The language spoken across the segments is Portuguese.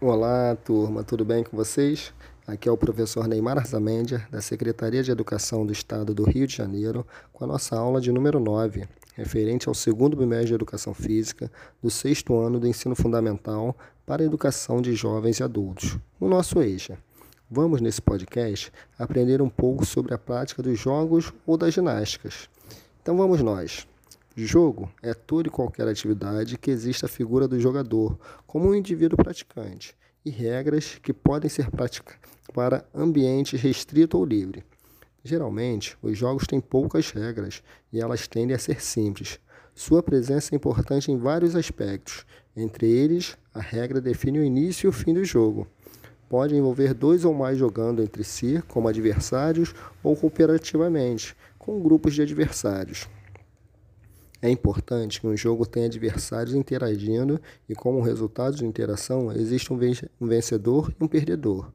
Olá, turma, tudo bem com vocês? Aqui é o professor Neymar Arzamendia, da Secretaria de Educação do Estado do Rio de Janeiro, com a nossa aula de número 9, referente ao segundo bimestre de Educação Física do sexto ano do Ensino Fundamental para a Educação de Jovens e Adultos, o nosso EJA. Vamos, nesse podcast, aprender um pouco sobre a prática dos jogos ou das ginásticas. Então vamos nós. Jogo é toda e qualquer atividade que exista a figura do jogador como um indivíduo praticante e regras que podem ser praticadas para ambientes restrito ou livre. Geralmente, os jogos têm poucas regras e elas tendem a ser simples. Sua presença é importante em vários aspectos, entre eles, a regra define o início e o fim do jogo. Pode envolver dois ou mais jogando entre si, como adversários, ou cooperativamente, com grupos de adversários. É importante que um jogo tenha adversários interagindo e, como resultado de interação, existe um vencedor e um perdedor.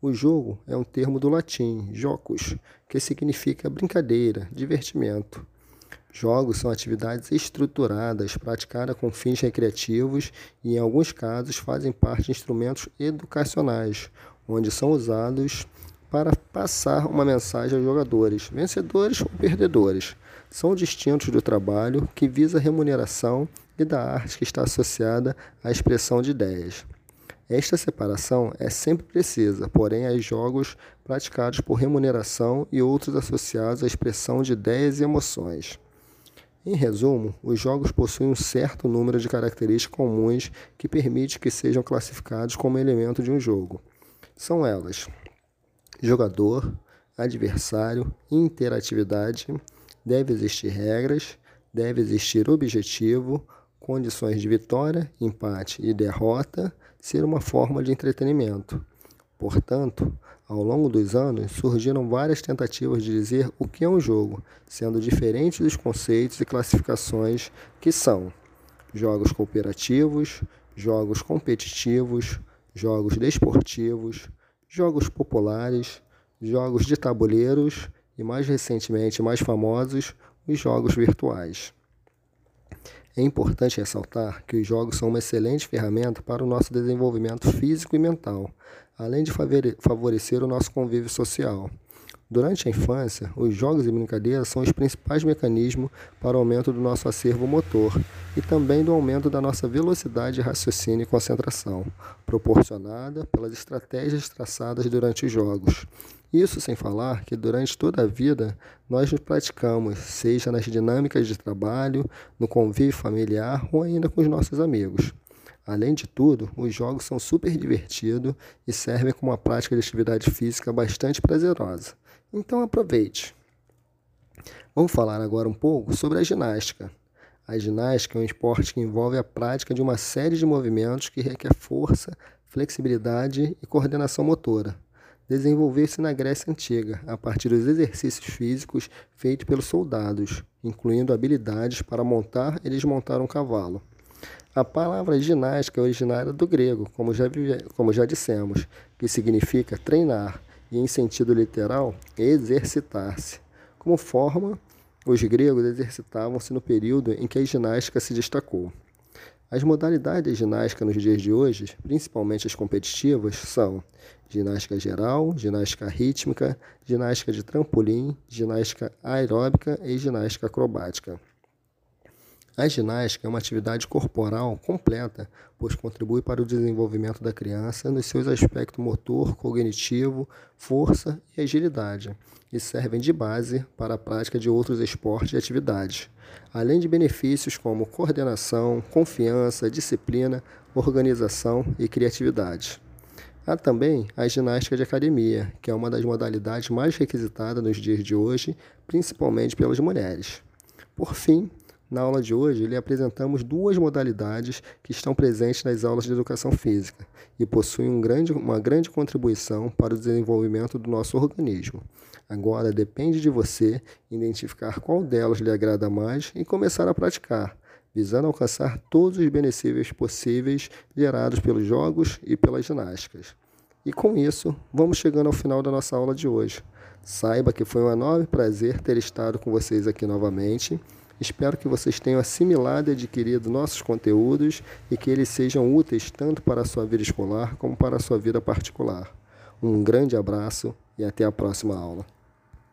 O jogo é um termo do latim, jocus, que significa brincadeira, divertimento. Jogos são atividades estruturadas, praticadas com fins recreativos e, em alguns casos, fazem parte de instrumentos educacionais, onde são usados para passar uma mensagem aos jogadores, vencedores ou perdedores são distintos do trabalho, que visa remuneração, e da arte, que está associada à expressão de ideias. Esta separação é sempre precisa, porém há jogos praticados por remuneração e outros associados à expressão de ideias e emoções. Em resumo, os jogos possuem um certo número de características comuns que permite que sejam classificados como elemento de um jogo. São elas: jogador, adversário, interatividade, Deve existir regras, deve existir objetivo, condições de vitória, empate e derrota ser uma forma de entretenimento. Portanto, ao longo dos anos surgiram várias tentativas de dizer o que é um jogo, sendo diferentes os conceitos e classificações que são jogos cooperativos, jogos competitivos, jogos desportivos, jogos populares, jogos de tabuleiros e, mais recentemente, mais famosos, os jogos virtuais. É importante ressaltar que os jogos são uma excelente ferramenta para o nosso desenvolvimento físico e mental, além de favorecer o nosso convívio social. Durante a infância, os jogos e brincadeiras são os principais mecanismos para o aumento do nosso acervo motor e também do aumento da nossa velocidade de raciocínio e concentração, proporcionada pelas estratégias traçadas durante os jogos. Isso sem falar que durante toda a vida nós nos praticamos, seja nas dinâmicas de trabalho, no convívio familiar ou ainda com os nossos amigos. Além de tudo, os jogos são super divertidos e servem como uma prática de atividade física bastante prazerosa. Então aproveite. Vamos falar agora um pouco sobre a ginástica. A ginástica é um esporte que envolve a prática de uma série de movimentos que requer força, flexibilidade e coordenação motora. Desenvolveu-se na Grécia Antiga, a partir dos exercícios físicos feitos pelos soldados, incluindo habilidades para montar e desmontar um cavalo. A palavra ginástica é originária do grego, como já, como já dissemos, que significa treinar e, em sentido literal, exercitar-se. Como forma, os gregos exercitavam-se no período em que a ginástica se destacou. As modalidades de ginástica nos dias de hoje, principalmente as competitivas, são ginástica geral, ginástica rítmica, ginástica de trampolim, ginástica aeróbica e ginástica acrobática. A ginástica é uma atividade corporal completa, pois contribui para o desenvolvimento da criança nos seus aspectos motor, cognitivo, força e agilidade, e servem de base para a prática de outros esportes e atividades, além de benefícios como coordenação, confiança, disciplina, organização e criatividade. Há também a ginástica de academia, que é uma das modalidades mais requisitadas nos dias de hoje, principalmente pelas mulheres. Por fim, na aula de hoje, lhe apresentamos duas modalidades que estão presentes nas aulas de educação física e possuem um grande, uma grande contribuição para o desenvolvimento do nosso organismo. Agora depende de você identificar qual delas lhe agrada mais e começar a praticar, visando alcançar todos os benefícios possíveis gerados pelos jogos e pelas ginásticas. E com isso, vamos chegando ao final da nossa aula de hoje. Saiba que foi um enorme prazer ter estado com vocês aqui novamente Espero que vocês tenham assimilado e adquirido nossos conteúdos e que eles sejam úteis tanto para a sua vida escolar como para a sua vida particular. Um grande abraço e até a próxima aula.